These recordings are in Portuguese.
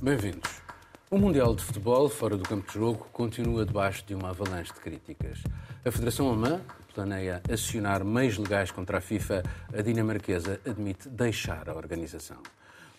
Bem-vindos. O Mundial de Futebol, fora do campo de jogo, continua debaixo de uma avalanche de críticas. A Federação Alemã planeia acionar meios legais contra a FIFA. A dinamarquesa admite deixar a organização.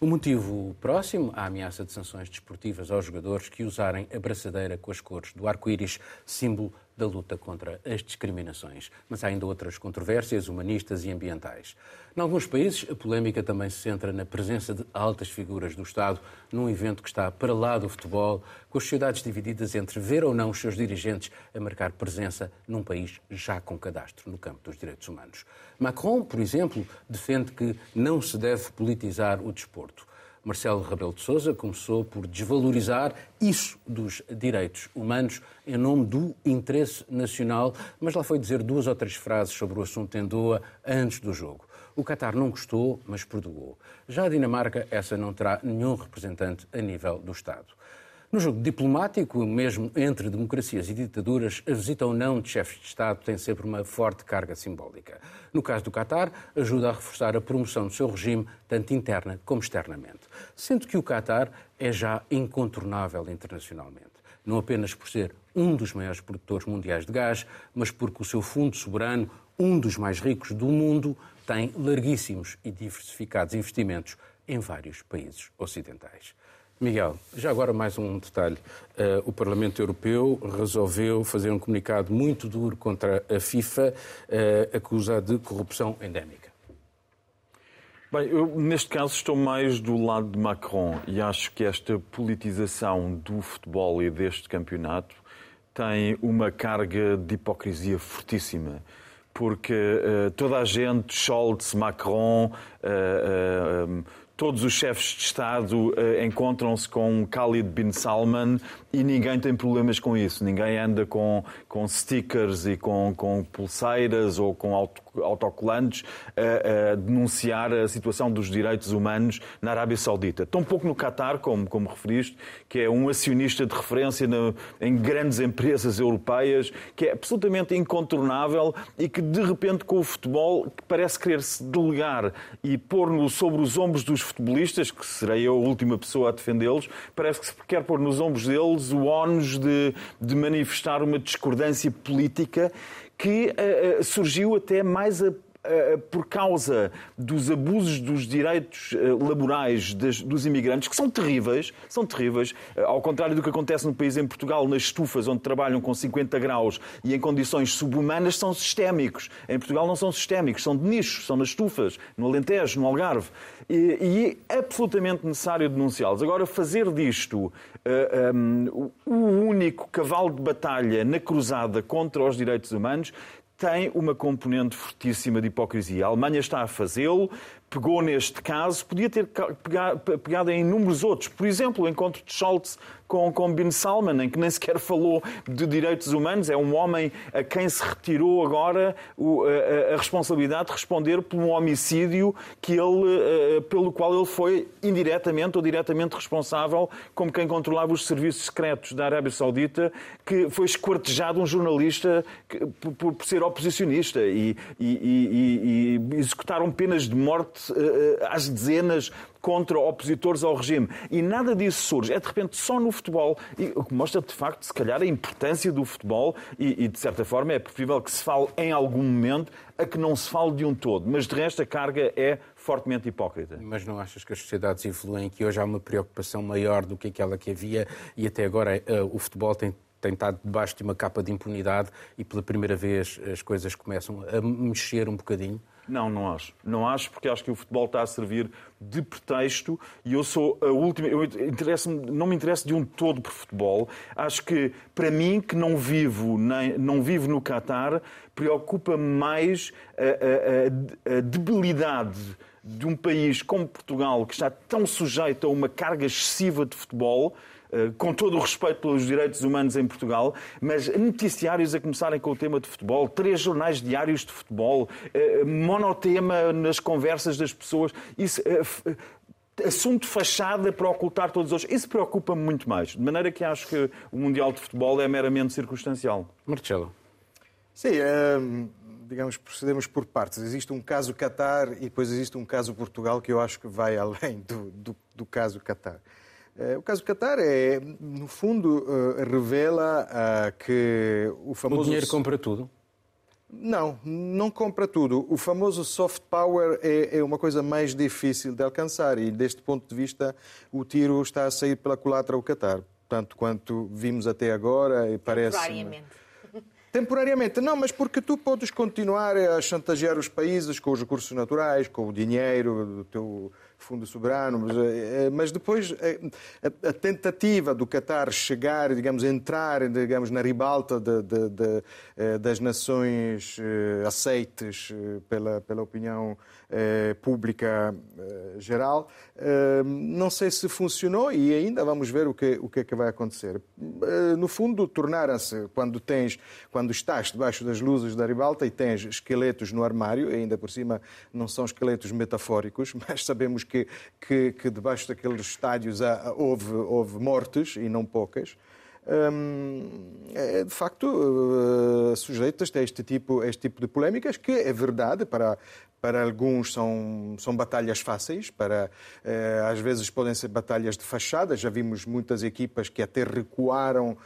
O motivo próximo, a ameaça de sanções desportivas aos jogadores que usarem a braçadeira com as cores do arco-íris, símbolo da luta contra as discriminações. Mas há ainda outras controvérsias humanistas e ambientais. Em alguns países, a polémica também se centra na presença de altas figuras do Estado num evento que está para lá do futebol, com as sociedades divididas entre ver ou não os seus dirigentes a marcar presença num país já com cadastro no campo dos direitos humanos. Macron, por exemplo, defende que não se deve politizar o desporto. Marcelo Rebelo de Sousa começou por desvalorizar isso dos direitos humanos em nome do interesse nacional, mas lá foi dizer duas ou três frases sobre o assunto em Doha antes do jogo. O Qatar não gostou, mas perdoou. Já a Dinamarca, essa não terá nenhum representante a nível do Estado. No jogo diplomático, mesmo entre democracias e ditaduras, a visita ou não de chefes de Estado tem sempre uma forte carga simbólica. No caso do Qatar, ajuda a reforçar a promoção do seu regime, tanto interna como externamente. Sendo que o Qatar é já incontornável internacionalmente. Não apenas por ser um dos maiores produtores mundiais de gás, mas porque o seu fundo soberano, um dos mais ricos do mundo, tem larguíssimos e diversificados investimentos em vários países ocidentais. Miguel, já agora mais um detalhe. Uh, o Parlamento Europeu resolveu fazer um comunicado muito duro contra a FIFA, uh, de corrupção endémica. Bem, eu neste caso estou mais do lado de Macron e acho que esta politização do futebol e deste campeonato tem uma carga de hipocrisia fortíssima porque uh, toda a gente, Scholz, Macron, uh, uh, todos os chefes de Estado uh, encontram-se com Khalid bin Salman e ninguém tem problemas com isso. Ninguém anda com, com stickers e com, com pulseiras ou com auto, autocolantes a, a, denunciar a situação dos direitos humanos na Arábia Saudita. Tão pouco no Qatar, como, como referiste, que é um acionista de referência no, em grandes empresas europeias, que é absolutamente incontornável e que, de repente, com o futebol, parece querer se delegar e pôr-no sobre os ombros dos futebolistas, que serei eu a última pessoa a defendê-los, parece que se quer pôr nos ombros deles o ónus de, de manifestar uma discordância política que uh, surgiu até mais a por causa dos abusos dos direitos eh, laborais dos imigrantes, que são terríveis, são terríveis, eh, ao contrário do que acontece no país em Portugal, nas estufas onde trabalham com 50 graus e em condições subhumanas, são sistémicos. Em Portugal não são sistémicos, são de nicho, são nas estufas, no Alentejo, no Algarve. E, é absolutamente necessário denunciá-los. Agora, fazer disto um, o único cavalo de batalha na cruzada contra os direitos humanos tem uma componente fortíssima de hipocrisia. A Alemanha está a fazê-lo, pegou neste caso, podia ter pegado em inúmeros outros. Por exemplo, o encontro de Scholz com, com Bin Salman, em que nem sequer falou de direitos humanos. É um homem a quem se retirou agora a, a responsabilidade de responder por um homicídio que ele, pelo qual ele foi indiretamente ou diretamente responsável, como quem controlava os serviços secretos da Arábia Saudita, que foi esquartejado um jornalista por, por ser oposicionista e, e, e, e executaram penas de morte eh, eh, às dezenas contra opositores ao regime. E nada disso surge. É de repente só no futebol. E o que mostra de facto, se calhar, a importância do futebol e, e, de certa forma, é preferível que se fale em algum momento a que não se fale de um todo. Mas de resto, a carga é fortemente hipócrita. Mas não achas que as sociedades influem que hoje há uma preocupação maior do que aquela que havia e até agora uh, o futebol tem tem estado debaixo de uma capa de impunidade e pela primeira vez as coisas começam a mexer um bocadinho? Não, não acho. Não acho porque acho que o futebol está a servir de pretexto e eu sou a última. Eu não me interesso de um todo por futebol. Acho que, para mim, que não vivo, nem, não vivo no Qatar, preocupa-me mais a, a, a debilidade de um país como Portugal, que está tão sujeito a uma carga excessiva de futebol com todo o respeito pelos direitos humanos em Portugal, mas noticiários a começarem com o tema de futebol, três jornais diários de futebol, eh, monotema nas conversas das pessoas, isso, eh, assunto fachada para ocultar todos os outros. Isso preocupa-me muito mais. De maneira que acho que o Mundial de Futebol é meramente circunstancial. Marcelo. Sim, digamos, procedemos por partes. Existe um caso Qatar e depois existe um caso Portugal que eu acho que vai além do, do, do caso Qatar. O caso do Qatar é, no fundo, revela que o famoso. O dinheiro compra tudo? Não, não compra tudo. O famoso soft power é, é, uma coisa mais difícil de alcançar e, deste ponto de vista, o tiro está a sair pela culatra ao Qatar. Tanto quanto vimos até agora e parece. Temporariamente. Temporariamente, não, mas porque tu podes continuar a chantagear os países com os recursos naturais, com o dinheiro do teu fundo soberano, mas, eh, eh, mas depois eh, a, a, tentativa do Qatar chegar, digamos, entrar, digamos, na ribalta de, de, de, das nações aceites pela, pela opinião pública geral, não sei se funcionou e ainda vamos ver o que, o que é que vai acontecer. No fundo, tornaram-se, quando tens, quando estás debaixo das luzes da ribalta e tens esqueletos no armário, ainda por cima não são esqueletos metafóricos, mas sabemos que, que, que debaixo daqueles estádios houve, houve mortes, e não poucas, hum, é, de facto uh, sujeitas a este tipo, a este tipo de polémicas, que é verdade, para, para alguns são, são batalhas fáceis, para, uh, às vezes podem ser batalhas de fachada. Já vimos muitas equipas que até recuaram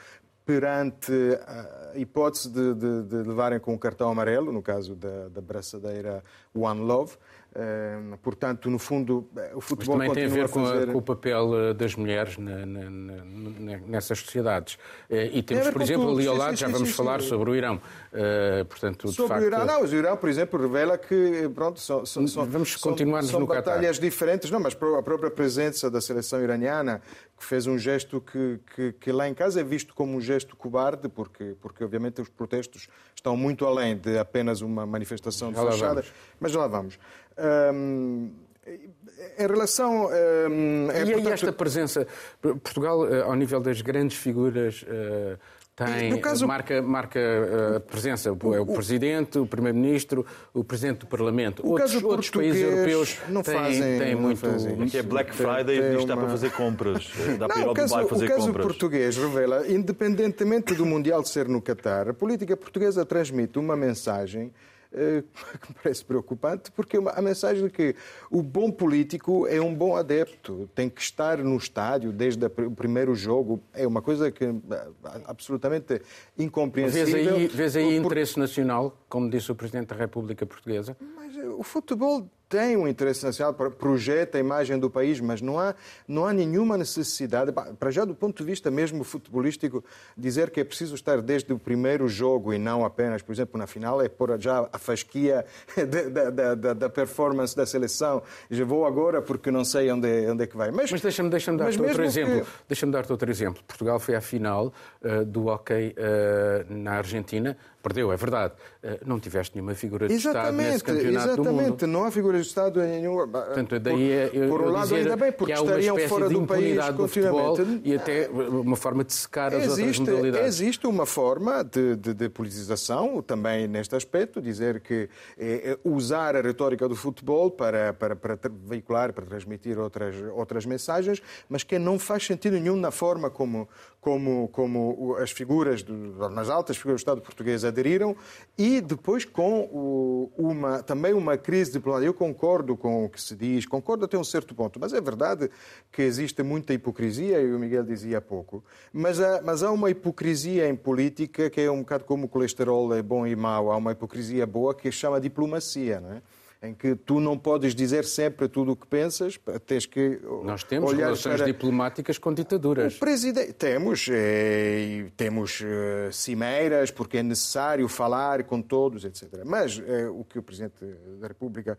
perante a hipótese de, de, de levarem com o cartão amarelo, no caso da, da braçadeira One Love. Portanto, no fundo, o futebol Mas também tem a ver com, fazer... a, com, o papel eh, das mulheres na, na, na, nessas sociedades. Uh, e temos, por exemplo, ali ao lado, sim, já vamos sim, falar sim. sobre o Irão. Portanto, sobre facto... o Irão, não, o Irão, por exemplo, revela que pronto, são, são, vamos continuar são, no batalhas Qatar. diferentes, não, mas a própria presença da seleção iraniana, que fez um gesto que, que, que, lá em casa é visto como um gesto cobarde, porque, porque obviamente os protestos estão muito além de apenas uma manifestação de fachada. Mas já lá vamos. Um, em relação. Um, é, e aí portanto... esta presença. Portugal, eh, ao nível das grandes figuras. Uh, tem, caso... marca, marca a presença, o, é o Presidente, o Primeiro-Ministro, o Presidente do Parlamento. O outros, outros países europeus não têm, fazem, têm muito... Fazem. Que é Black Friday e uma... dá para fazer compras. Dá para ir ao caso, Dubai fazer o caso compras. português revela, independentemente do Mundial ser no Qatar, a política portuguesa transmite uma mensagem eh, que me parece preocupante, porque a mensagem de que o bom político é um bom adepto, tem que estar no estádio desde o primeiro jogo, é uma coisa que é absolutamente incompreensível. Vês aí, vês aí por... interesse nacional, como disse o Presidente da República Portuguesa? Mas eh, o futebol tem um interesse nacional, projeta a imagem do país, mas não há, não há nenhuma necessidade, para já do ponto de vista mesmo futebolístico, dizer que é preciso estar desde o primeiro jogo e não apenas, por exemplo, na final, é pôr já a fasquia da, da, da performance da seleção. Já vou agora porque não sei onde, onde é que vai. Mas, mas deixa-me deixa dar-te outro exemplo. Que... Deixa-me dar-te outro exemplo. Portugal foi à final uh, do hockey uh, na Argentina, Perdeu, é verdade. Eh, não tiveste nenhuma figura de Estado nesse campeonato exatamente. do mundo. não há figuras de Estado em nenhum... Portanto, daí é, eu, por um lado, ainda bem, porque estariam fora do país do futebol e até uma forma de secar as existe, outras modalidades. Existe uma forma de, de, de, politização também neste aspecto, dizer que é, usar a retórica do futebol para, para, para veicular, para transmitir outras, outras mensagens, mas que não faz sentido nenhum na forma como, como, como as figuras, nas altas figuras do Estado português aderiram e depois com uma, também uma crise diplomática. Eu concordo com o que se diz, concordo até um certo ponto, mas é verdade que existe muita hipocrisia, e o Miguel dizia há pouco, mas há, mas há uma hipocrisia em política que é um bocado como o colesterol é bom e mau, há uma hipocrisia boa que chama diplomacia, não é? Em que tu não podes dizer sempre tudo o que pensas, tens que Nós temos olhar relações para... diplomáticas com ditaduras. O presidente... Temos, é... temos uh, cimeiras, porque é necessário falar com todos, etc. Mas é, o que o Presidente da República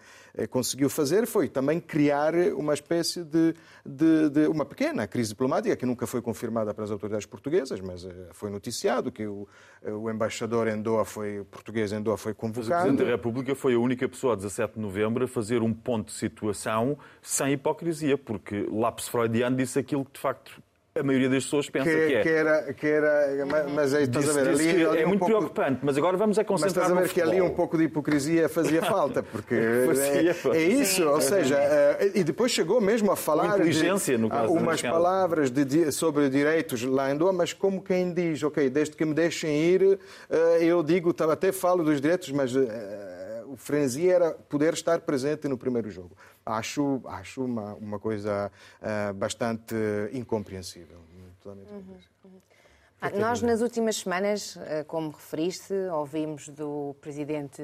conseguiu fazer foi também criar uma espécie de, de, de, uma pequena crise diplomática, que nunca foi confirmada pelas autoridades portuguesas, mas foi noticiado que o, o embaixador em Doha foi, o português em Doha foi convocado. Mas o Presidente da República foi a única pessoa, 17 de novembro a fazer um ponto de situação sem hipocrisia, porque Lápis Freudiano disse aquilo que de facto a maioria das pessoas pensa que, que é. Que era, que era, mas aí estás disse, a ver, ali, ali é um muito pouco, preocupante, mas agora vamos a concentrar Mas estás a ver que ali um pouco de hipocrisia fazia falta, porque é, é, isso, Sim. ou seja, eh, e depois chegou mesmo a falar inteligência, de, no caso, umas palavras de, sobre direitos lá em Doha, mas como quem diz, ok, desde que me deixem ir, eh, eu digo, até falo dos direitos, mas eh, o frenesi era poder estar presente no primeiro jogo. Acho, acho uma, uma coisa uh, bastante incompreensível. Totalmente uhum, uhum. Ah, nós, nas últimas semanas, como referiste, ouvimos do presidente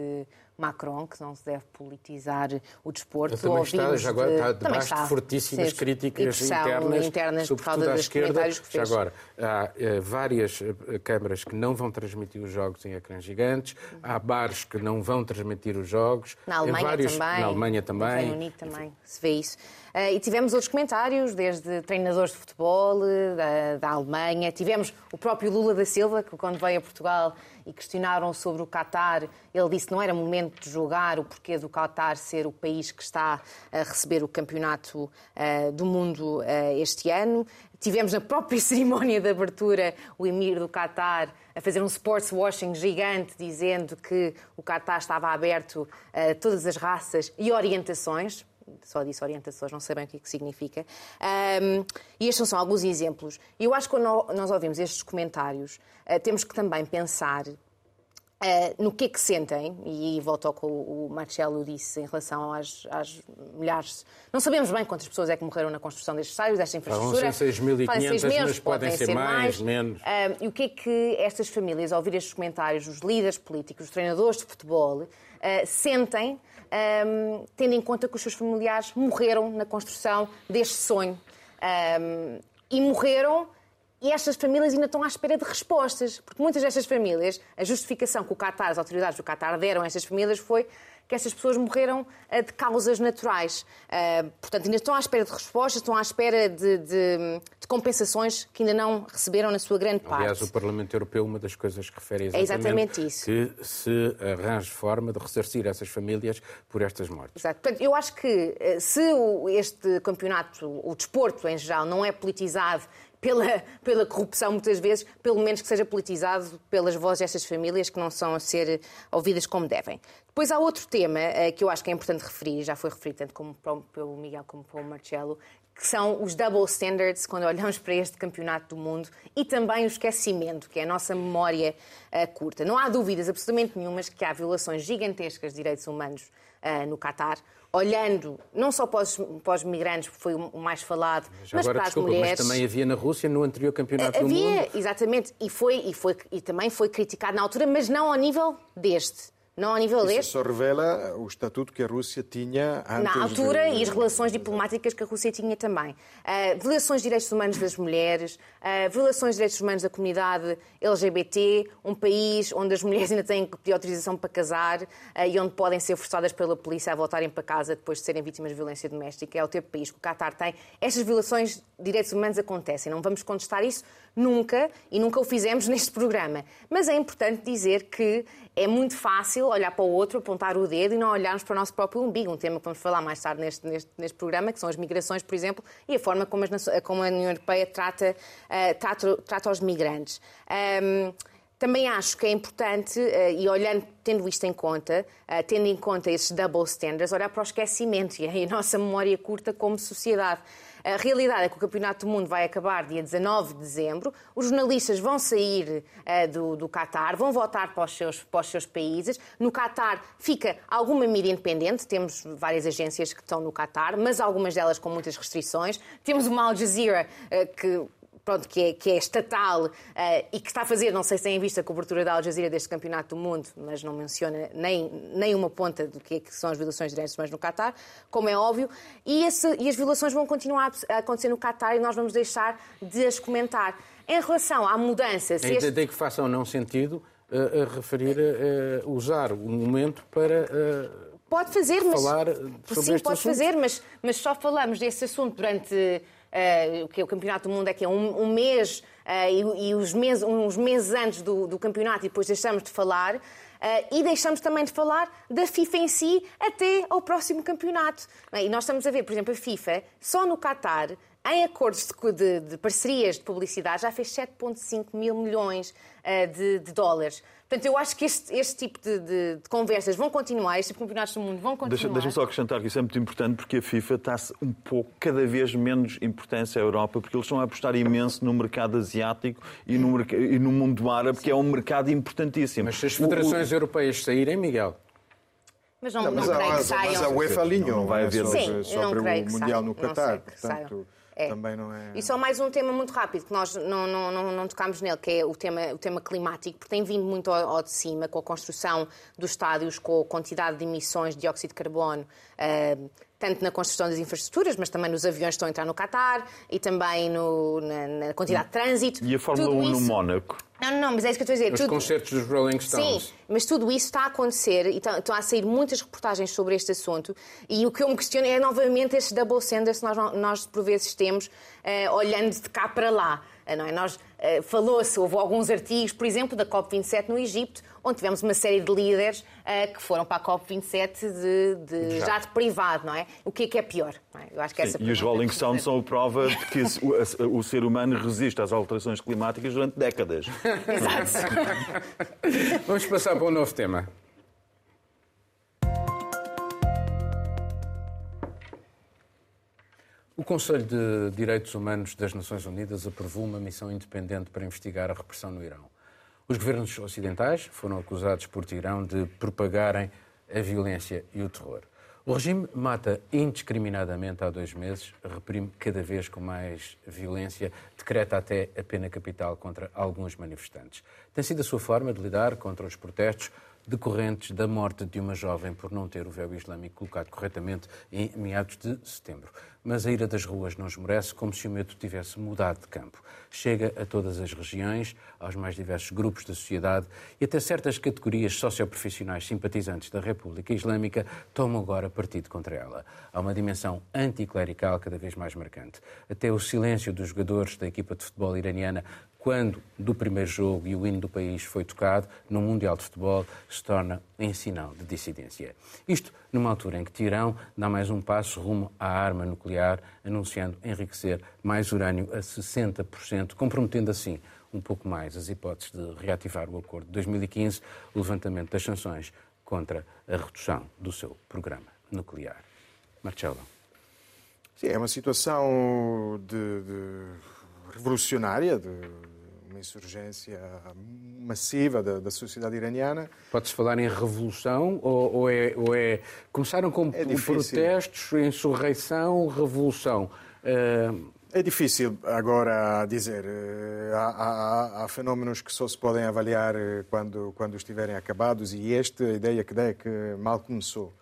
Macron, que não se deve politizar o desporto. Ele também está, já agora, está debaixo de fortíssimas críticas internas, internas causa à esquerda. Já agora, há uh, várias uh, câmaras que não vão transmitir os jogos em ecrãs gigantes, há bares que não vão transmitir os jogos. Na Alemanha vários, também. Na Alemanha também. No Reino Unido também se vê isso. Uh, e tivemos outros comentários, desde treinadores de futebol da, da Alemanha. Tivemos o próprio Lula da Silva, que quando veio a Portugal e questionaram sobre o Qatar, ele disse que não era momento de julgar o porquê do Qatar ser o país que está a receber o campeonato uh, do mundo uh, este ano. Tivemos na própria cerimónia de abertura o emir do Qatar a fazer um sports washing gigante, dizendo que o Qatar estava aberto a todas as raças e orientações, só disse orientações, não sei bem o que, é que significa. Um, e estes são alguns exemplos. E eu acho que quando nós ouvimos estes comentários, uh, temos que também pensar Uh, no que é que sentem, e volto ao que o Marcelo disse em relação às, às, milhares. Não sabemos bem quantas pessoas é que morreram na construção destes estádios, desta infraestrutura. Vão ser 6.500, mas podem ser, ser mais, mais, menos. Uh, e o que é que estas famílias, ao ouvir estes comentários, os líderes políticos, os treinadores de futebol, uh, sentem, um, tendo em conta que os seus familiares morreram na construção deste sonho? Um, e morreram e estas famílias ainda estão à espera de respostas, porque muitas destas famílias, a justificação que o Qatar, as autoridades do Qatar deram a estas famílias foi que estas pessoas morreram uh, de causas naturais. Uh, portanto, ainda estão à espera de respostas, estão à espera de, de, de, compensações que ainda não receberam na sua grande parte. Aliás, o Parlamento Europeu, uma das coisas que refere é exatamente, é exatamente isso. que se arranje forma de ressarcir essas famílias por estas mortes. Exato. Portanto, eu acho que eh, se este campeonato, o desporto em geral, não é politizado pela, pela corrupção, muitas vezes, pelo menos que seja politizado pelas vozes destas famílias que não são a ser ouvidas como devem. Depois há outro tema uh, que eu acho que é importante referir, já foi referido tanto como pelo Miguel como pelo Marcelo, que são os double standards quando olhamos para este campeonato do mundo e também o esquecimento, que é a nossa memória uh, curta. Não há dúvidas absolutamente nenhumas que há violações gigantescas de direitos humanos uh, no Catar olhando não só para os, para os migrantes, que foi o mais falado, mas, mas para desculpa, as mulheres. Mas também havia na Rússia no anterior campeonato havia, do mundo. Havia, exatamente, e, foi, e, foi, e também foi criticado na altura, mas não ao nível deste. Não ao nível Isso deste. só revela o estatuto que a Rússia tinha antes Na altura de... e as relações diplomáticas que a Rússia tinha também. Uh, violações de direitos humanos das mulheres, uh, violações de direitos humanos da comunidade LGBT, um país onde as mulheres ainda têm que pedir autorização para casar uh, e onde podem ser forçadas pela polícia a voltarem para casa depois de serem vítimas de violência doméstica. É o de país que o Qatar tem. Estas violações de direitos humanos acontecem. Não vamos contestar isso nunca e nunca o fizemos neste programa. Mas é importante dizer que é muito fácil olhar para o outro, apontar o dedo e não olharmos para o nosso próprio umbigo. Um tema que vamos falar mais tarde neste, neste, neste programa, que são as migrações, por exemplo, e a forma como, as, como a União Europeia trata, uh, trata, trata os migrantes. Um, também acho que é importante, uh, e olhando, tendo isto em conta, uh, tendo em conta esses double standards, olhar para o esquecimento e a nossa memória curta como sociedade. A realidade é que o Campeonato do Mundo vai acabar dia 19 de dezembro, os jornalistas vão sair uh, do, do Qatar, vão voltar para os, seus, para os seus países. No Qatar fica alguma mídia independente, temos várias agências que estão no Qatar, mas algumas delas com muitas restrições. Temos uma Al Jazeera uh, que pronto, que, é, que é estatal uh, e que está a fazer, não sei se têm visto a cobertura da Al Jazeera deste Campeonato do Mundo, mas não menciona nem, nem uma ponta do que, é que são as violações de direitos humanos no Qatar, como é óbvio, e, esse, e as violações vão continuar a acontecer no Qatar e nós vamos deixar de as comentar. Em relação à mudança... Se este... Desde que faça ou não sentido uh, uh, referir, uh, usar o momento para... Pode fazer, mas... Falar sobre Sim, pode assunto. fazer, mas, mas só falamos desse assunto durante uh, que é o Campeonato do Mundo é que é um, um mês uh, e, e, os meses, uns meses antes do, do, campeonato e depois deixamos de falar. Uh, e deixamos também de falar da FIFA em si até ao próximo campeonato. E nós estamos a ver, por exemplo, a FIFA, só no Qatar, em acordos de, de, de parcerias de publicidade, já fez 7,5 mil milhões uh, de, de dólares. Portanto, eu acho que este, este tipo de, de, de, conversas vão continuar, estes tipo de campeonatos do mundo vão continuar. Deixa-me só acrescentar que isso é muito importante porque a FIFA está-se um pouco, cada vez menos importância à Europa, porque eles estão a apostar imenso no mercado asiático e no, e no mundo árabe, que é um mercado importantíssimo. Mas se as federações o, o... europeias saírem, Miguel, Mas não, não, não creio a, que saiam. Mas a UEFA alinhou, não vai haver sobre, Sim, sobre o Mundial no Não Qatar, sei que portanto, saiam. É. também não é... E só mais um tema muito rápido, que nós não, não, não, não tocámos nele, que é o tema, o tema climático, porque tem vindo muito ao, ao de cima, com a construção dos estádios, com a quantidade de emissões de dióxido de carbono, eh, tanto na construção das infraestruturas, mas também nos aviões que estão a entrar no Qatar e também no- na, na quantidade de trânsito. E a Fórmula Tudo 1 no isso- Mónaco? Não, não, mas é isso que eu estou a dizer. Os Tudo- concertos dos Rolling Stones. Sim, mas tudo isso está a acontecer e estão, estão a sair muitas reportagens sobre este assunto. E o que eu me questiono é novamente este double standard que nós, nós por vezes temos, eh, olhando de cá para lá. eh, Não é? Nós eh, falou-se, houve alguns artigos, por exemplo, da COP27 no Egito, onde tivemos uma série de líderes eh, que foram para a COP27 de, de Jato. jato privado, não é? O que é que é pior? não é? Eu acho que essa e os Rolling que Stones são a prova de que o, a- o ser humano resiste às alterações climáticas durante décadas. Exato. Vamos passar para um novo tema. O Conselho de Direitos Humanos das Nações Unidas aprovou uma missão independente para investigar a repressão no Irão. Os governos ocidentais foram acusados por Teherão de propagarem a violência e o terror. O regime mata indiscriminadamente há dois meses, reprime cada vez com mais violência, decreta até a pena capital contra alguns manifestantes. Tem sido a sua forma de lidar contra os protestos decorrentes da morte de uma jovem por não ter o véu islâmico colocado corretamente em meados de setembro. Mas a ira das ruas não esmorece como se o medo tivesse mudado de campo. Chega a todas as regiões, aos mais diversos grupos da sociedade e até certas categorias socioprofissionais simpatizantes da República Islâmica tomam agora partido contra ela. Há uma dimensão anticlerical cada vez mais marcante. Até o silêncio dos jogadores da equipa de futebol iraniana quando do primeiro jogo e o hino do país foi tocado no Mundial de Futebol, se torna em sinal de dissidência. Isto numa altura em que Tirão dá mais um passo rumo à arma nuclear, anunciando enriquecer mais urânio a 60%, comprometendo assim um pouco mais as hipóteses de reativar o acordo de 2015, o levantamento das sanções contra a redução do seu programa nuclear. Marcelo. Sim, é uma situação de, de revolucionária, de uma insurgência massiva da, da sociedade iraniana. Pode-se falar em revolução ou, ou é, ou é- Começaram com É protestos, insurreição, revolução. Ah, É difícil agora dizer. Eh, Há, há- há fenómenos que só se podem avaliar eh, quando, quando estiverem acabados e esta ideia que dá é que mal começou.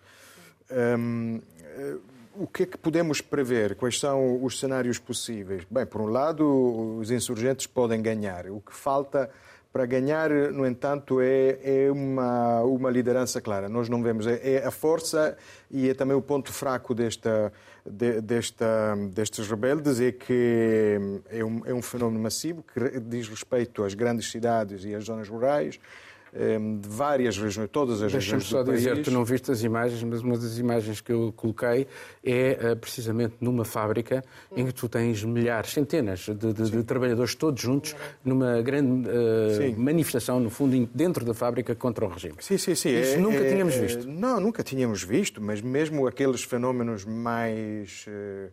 Hum, eh, o que é que podemos prever? Quais são os cenários possíveis? Bem, por um lado, os insurgentes podem ganhar. O que falta para ganhar, no entanto, é, é uma, uma liderança clara. Nós não vemos. É, é a força e é também o ponto fraco desta, de- desta, destes rebeldes é que é um, é um fenómeno massivo que diz respeito às grandes cidades e às zonas rurais de várias regiões, todas as Deixa-me regiões só do dizer, país. tu não viste as imagens, mas uma das imagens que eu coloquei é eh, precisamente numa fábrica em que tu tens milhares, centenas de, de- de trabalhadores todos juntos numa grande Sim. manifestação, no fundo, dentro da fábrica contra o regime. Sim, sim, sim. Isso É- nunca é- tínhamos é- visto. Não, nunca tínhamos visto, mas mesmo aqueles fenómenos mais. eh,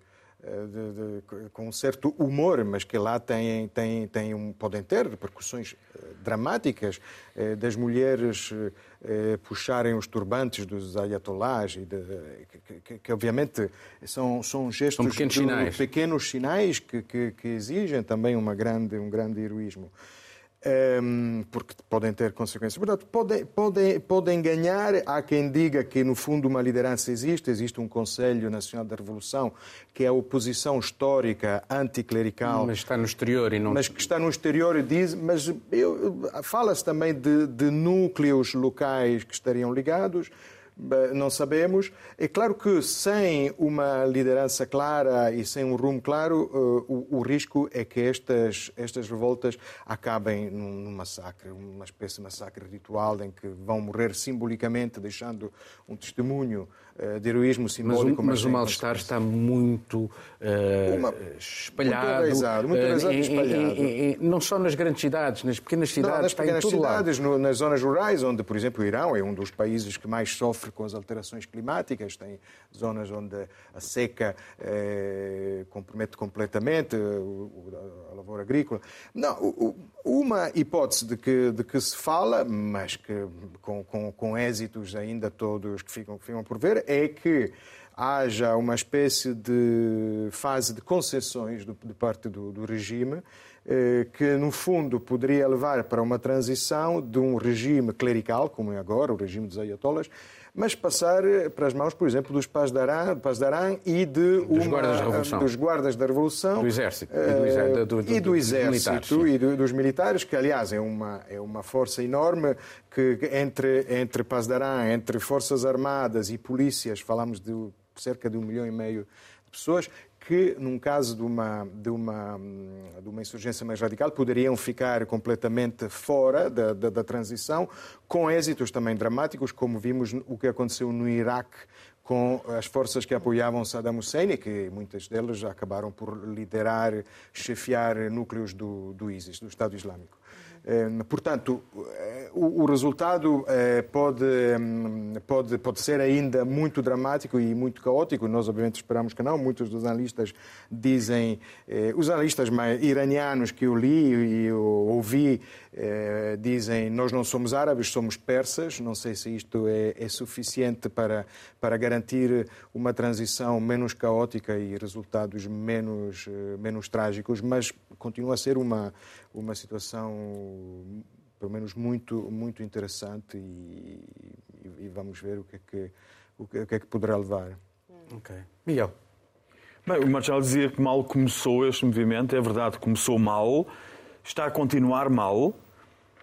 de- de- com um certo humor, mas que lá têm, têm, têm um, podem ter repercussões eh, dramáticas, eh, das mulheres eh, eh, puxarem os turbantes dos ayatollahs, e de- que, que- que, obviamente são, são gestos São pequenos sinais. pequenos sinais que, que- que exigem também uma grande, um grande heroísmo. Ehm, porque podem ter consequências. Portanto, podem, podem, podem ganhar. Há quem diga que, no fundo, uma liderança existe. Existe um Conselho Nacional da Revolução, que é a oposição histórica anticlerical Mas está no exterior e não. mas que está no exterior e diz, mas fala-se também de, de núcleos locais que estariam ligados, não sabemos. É claro que sem uma liderança clara e sem um rumo claro, eh, o, o risco é que estas, estas revoltas acabem num, num massacre, uma espécie de massacre ritual em que vão morrer simbolicamente, deixando um testemunho de heroísmo Mas, o- simbólico. mas o sem mal-estar está muito eh, Uma- espalhado. muito muito eh, em- em- espalhado. em- em- não só nas grandes cidades, nas pequenas cidades, Não, nas está em pequenas todo lado. cidades, no- nas zonas rurais, onde, por exemplo, o Irão é um dos países que mais sofre sofre com as alterações climáticas, tem zonas onde a seca eh, compromete completamente a lavoura agrícola. Não, uma hipótese de que, de que se fala, mas que com, com, com êxitos ainda todos que ficam, que ficam por ver, é que haja uma espécie de fase de concessões de parte do, do regime eh, que, no fundo, poderia levar para uma transição de um regime clerical, como é agora, o regime dos ayatollahs, mas passar para as mãos, por exemplo, dos paz de Arã, paz de Arã e de dos, uma, guardas da Revolução. dos guardas da Revolução. Do Exército. E do, exército, do, do, e do Exército e dos militares, que, aliás, é uma, é uma força enorme que, entre, entre paz de Arã, entre Forças Armadas e polícias, falamos de cerca de um milhão e meio de pessoas, que, num caso de uma, de uma, de uma insurgência mais radical, poderiam ficar completamente fora da, da, da transição, com êxitos também dramáticos, como vimos o que aconteceu no Iraque com as forças que apoiavam Saddam Hussein e que muitas delas acabaram por liderar, chefiar núcleos do, do ISIS, do Estado Islâmico. Ehm, portanto, eh, o resultado eh, pode, hum, pode, pode ser ainda muito dramático e muito caótico. Nós, obviamente, esperamos que não. Muitos dos analistas dizem, eh, os analistas iranianos que eu li e ouvi, dizem: Nós não somos árabes, somos persas. Não sei se isto é, é suficiente para, para garantir uma transição menos caótica e resultados menos, menos trágicos, mas continua a ser uma, uma situação, pelo menos, muito, muito interessante e, e, e vamos ver o que, é que, o, que, o que é que poderá levar. Ok. Miguel. Bem, o Marcelo dizia que mal começou este movimento, é verdade, começou mal, está a continuar mal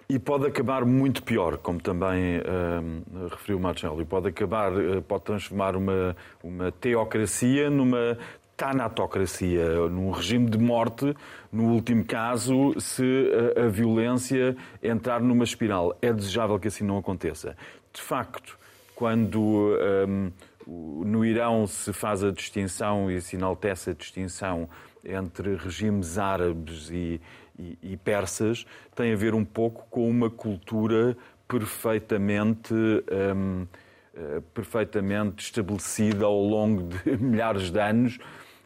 e pode acabar muito pior, como também uh, referiu o Marcelo, e pode acabar, uh, pode transformar uma, uma teocracia numa tanatocracia, num regime de morte, no último caso, se a, a violência entrar numa espiral. É desejável que assim não aconteça. De facto, quando um, no Irão se faz a distinção e se enaltece a distinção entre regimes árabes e, e, e persas, tem a ver um pouco com uma cultura perfeitamente. Um, eh, perfeitamente estabelecida ao longo de milhares de anos,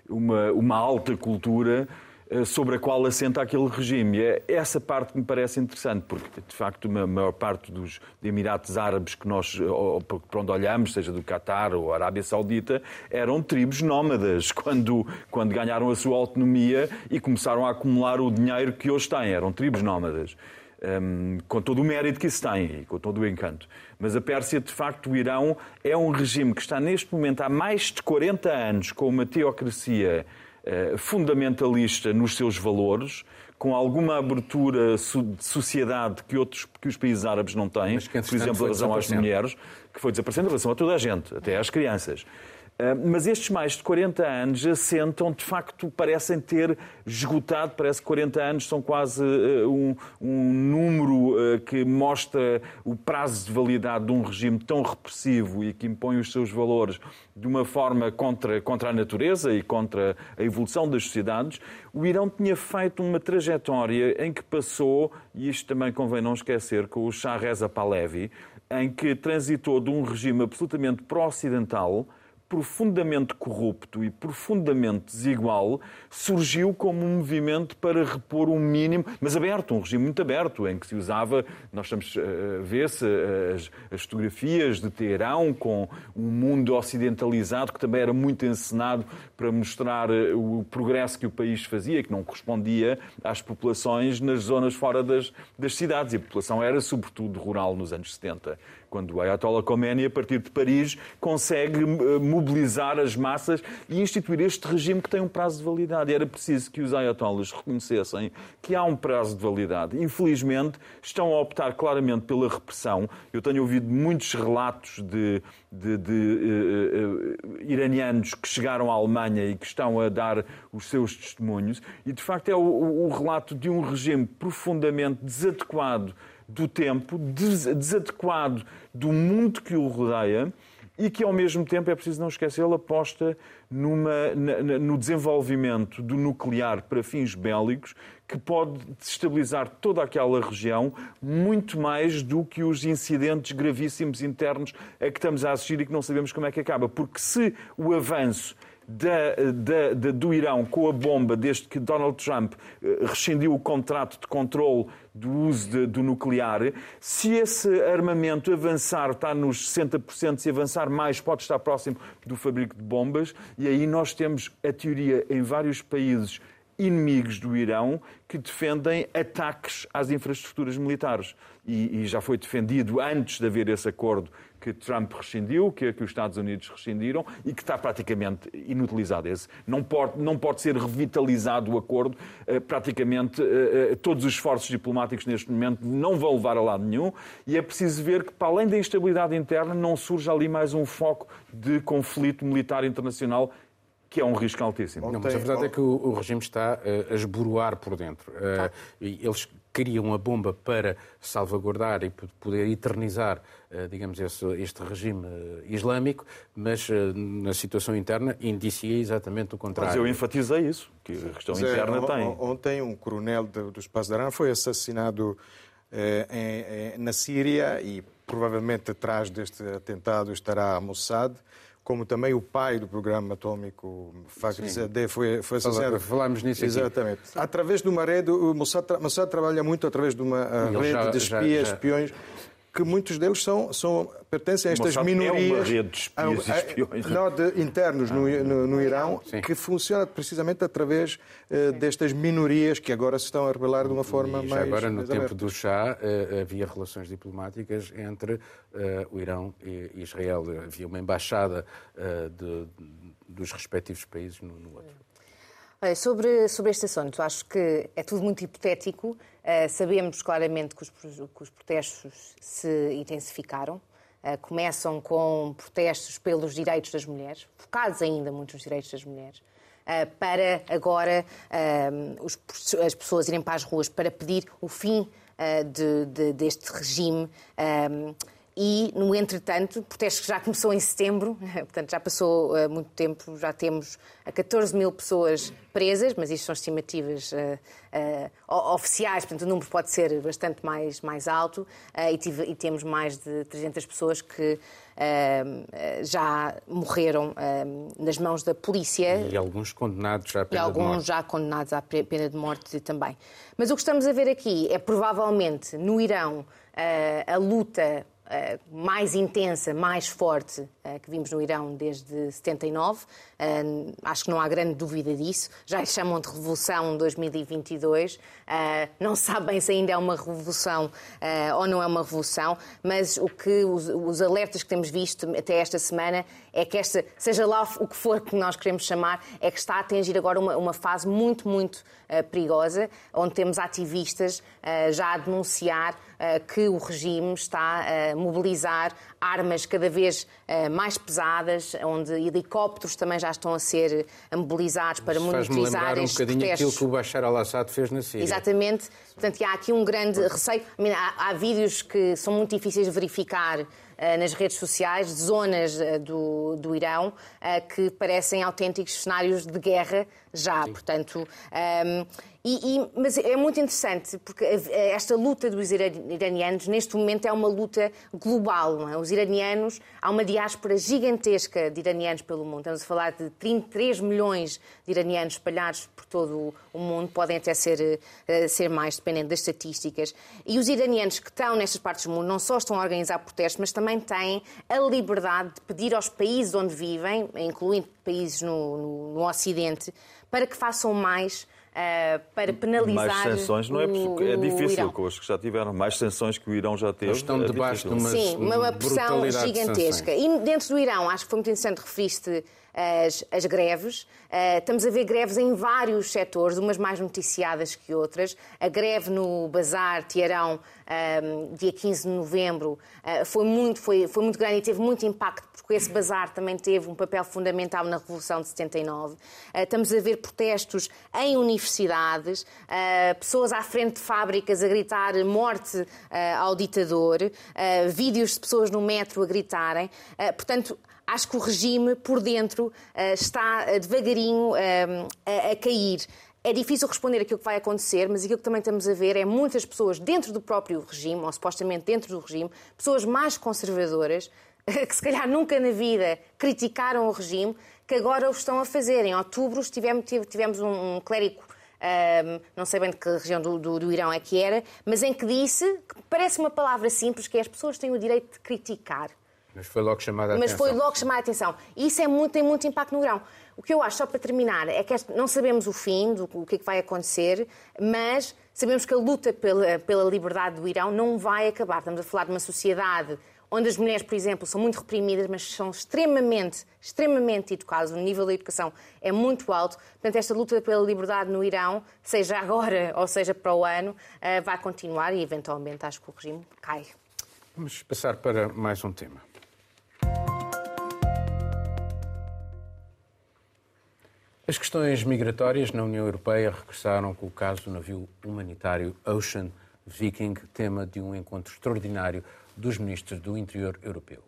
uma, uma alta cultura eh, sobre a qual assenta aquele regime. É essa parte que me parece interessante, porque, de facto, a maior parte dos Emirados Árabes que nós, para onde olhamos, seja do Catar ou Arábia Saudita, eram tribos nómadas quando, quando ganharam a sua autonomia e começaram a acumular o dinheiro que hoje têm. Eram tribos nómadas. Um, com todo o mérito que isso tem e com todo o encanto. Mas a Pérsia, de facto, o Irão é um regime que está neste momento há mais de 40 anos com uma teocracia uh, fundamentalista nos seus valores, com alguma abertura de sociedade que, outros, que os países árabes não têm, por exemplo, em relação às mulheres, que foi desaparecendo em relação a toda a gente, até às crianças. Ah, mas estes mais de 40 anos assentam, de facto, parecem ter esgotado, parece que 40 anos são quase ah, um, um número ah, que mostra o prazo de validade de um regime tão repressivo e que impõe os seus valores de uma forma contra, contra a natureza e contra a evolução das sociedades. O Irão tinha feito uma trajetória em que passou, e isto também convém não esquecer, com o Shah Reza Pahlavi, em que transitou de um regime absolutamente pró-ocidental profundamente corrupto e profundamente desigual, surgiu como um movimento para repor um mínimo, mas aberto, um regime muito aberto, em que se usava, nós estamos a ver-se as, as, fotografias de Teherão com um mundo ocidentalizado que também era muito encenado para mostrar eh, o progresso que o país fazia, que não correspondia às populações nas zonas fora das, das cidades. E a população era, sobretudo, rural nos anos 70 quando o Ayatollah Khomeini, a partir de Paris, consegue eh, mobilizar as massas e instituir este regime que tem um prazo de validade. Era preciso que os Ayatollahs reconhecessem que há um prazo de validade. Infelizmente, estão a optar claramente pela repressão. Eu tenho ouvido muitos relatos de, de, de uh, uh, iranianos que chegaram à Alemanha e que estão a dar os seus testemunhos, e de facto é o, o relato de um regime profundamente desadequado do tempo, desadequado do mundo que o rodeia e que, ao mesmo tempo, é preciso não esquecê-lo, aposta numa, na, no desenvolvimento do nuclear para fins bélicos que pode destabilizar toda aquela região muito mais do que os incidentes gravíssimos internos a que estamos a assistir e que não sabemos como é que acaba. Porque se o avanço da, da, da, do Irão com a bomba, desde que Donald Trump eh, rescindiu o contrato de controle do uso de, do nuclear, se esse armamento avançar, está nos 60%, se avançar mais, pode estar próximo do fabrico de bombas, e aí nós temos a teoria em vários países inimigos do Irão que defendem ataques às infraestruturas militares. E, e, já foi defendido antes de haver esse acordo que Trump rescindiu, que, que os Estados Unidos rescindiram e que está praticamente inutilizado. Esse não pode, não pode ser revitalizado o acordo. Uh, praticamente uh, todos os esforços diplomáticos neste momento não vão levar a lado nenhum e é preciso ver que, para além da instabilidade interna, não surja ali mais um foco de conflito militar internacional que é um risco altíssimo. Não, mas a verdade é que o, o regime está uh, a esboroar por dentro. Uh, eles criam a bomba para salvaguardar e poder eternizar, uh, digamos, esse, este regime islâmico, mas na situação interna indicia exatamente o contrário. Mas eu enfatizei isso, que a questão mas, interna é, tem. Ontem um coronel do, do Espaço de Arã foi assassinado na Síria e provavelmente atrás deste atentado estará Mossad como também o pai do programa atômico Fakhrizadeh foi, foi assassinado. Falámos nisso Exatamente. Aqui. Através de uma rede, o Mossad, Mossad trabalha muito através de uma rede já, de espias, já, já... espiões que muitos deles são, são pertencem a estas minorias. É uma rede de espias e espiões. Não, de, internos no, no, no Irão, Sim. que funciona precisamente através uh, destas minorias que agora se estão a revelar de uma forma e mais. Agora, no mais tempo aberta. do Shah, uh, havia relações diplomáticas entre uh, o Irão e Israel. Havia uma embaixada de, dos respectivos países no, no outro. Sobre, sobre este assunto, acho que é tudo muito hipotético. Uh, sabemos claramente que os, que os, protestos se intensificaram. Uh, começam com protestos pelos direitos das mulheres, focados ainda muito nos direitos das mulheres, uh, para agora os, as pessoas irem para as ruas para pedir o fim de, de, deste regime e, no entretanto, o protesto que já começou em setembro, portanto já passou uh, muito tempo, já temos 14 mil pessoas presas, mas isto são estimativas uh, uh, oficiais, portanto o número pode ser bastante mais, mais alto e, tive, e, temos mais de 300 pessoas que já morreram nas mãos da polícia. E alguns condenados à pena de morte. E alguns já condenados à pena de morte também. Mas o que estamos a ver aqui é provavelmente no Irão a luta mais intensa, mais forte uh, que vimos no Irão desde 79. Uh, acho que não há grande dúvida disso. Já chamam de Revolução 2022. não sabem se ainda é uma revolução ou não é uma revolução, mas o que os, os, alertas que temos visto até esta semana é que esta, seja lá o que for que nós queremos chamar, é que está a atingir agora uma, uma fase muito, muito perigosa, onde temos ativistas já a denunciar que o regime está a mobilizar armas cada vez mais pesadas, onde helicópteros também já estão a ser mobilizados para monitorizar lembrar um bocadinho aquilo que o Bashar al-Assad fez na Síria. Exatamente. Portanto, há aqui um grande receio. Há, há vídeos que são muito difíceis de verificar nas redes sociais, de zonas do, do Irão, que parecem autênticos cenários de guerra já. Sim. Portanto, um, e, e, mas é muito interessante porque esta luta dos iranianos neste momento é uma luta global. É? Os iranianos, há uma diáspora gigantesca de iranianos pelo mundo. Estamos a falar de 33 milhões de iranianos espalhados por todo o mundo, podem até ser, eh, ser mais, dependendo das estatísticas. E os iranianos que estão nestas partes do mundo não só estão a organizar protestos, mas também têm a liberdade de pedir aos países onde vivem, incluindo países no, no, no Ocidente, para que façam mais Uh, para penalizar. Mais sanções não é, o, é difícil, com os que já tiveram. Mais sanções que o Irão já teve. Eles estão é debaixo de uma, Sim, uma pressão gigantesca. De e dentro do Irão, acho que foi muito interessante referir-te as, as greves. Uh, estamos a ver greves em vários setores, umas mais noticiadas que outras. A greve no Bazar Tiarão, um, dia 15 de novembro, uh, foi, muito, foi, foi muito grande e teve muito impacto, porque esse bazar também teve um papel fundamental na Revolução de 79. Uh, estamos a ver protestos em universidades, pessoas à frente de fábricas a gritar morte ao ditador, vídeos de pessoas no metro a gritarem. portanto, acho que o regime por dentro uh, está uh, devagarinho uh, a, a cair. É difícil responder aquilo que vai acontecer, mas aquilo que também estamos a ver é muitas pessoas dentro do próprio regime, ou supostamente dentro do regime, pessoas mais conservadoras, que se calhar nunca na vida criticaram o regime, que agora o estão a fazer. Em outubro tivemos, tivemos um, clérigo um, não sei bem de que região do, do, do, Irão é que era, mas em que disse, que parece uma palavra simples, que é as pessoas têm o direito de criticar. Mas foi logo chamada a Mas atenção. foi logo chamada a atenção. E isso é muito, tem muito impacto no grão. O que eu acho, só para terminar, é que não sabemos o fim, do o que é que vai acontecer, mas sabemos que a luta pela, pela liberdade do Irão não vai acabar. Estamos a falar de uma sociedade onde as mulheres, por exemplo, são muito reprimidas, mas são extremamente, extremamente educadas. O nível da educação é muito alto. Portanto, esta luta pela liberdade no Irão, seja agora ou seja para o ano, eh, vai continuar e, eventualmente, acho que o regime cai. Vamos passar para mais um tema. As questões migratórias na União Europeia regressaram com o caso do navio humanitário Ocean Viking, tema de um encontro extraordinário dos ministros do Interior Europeu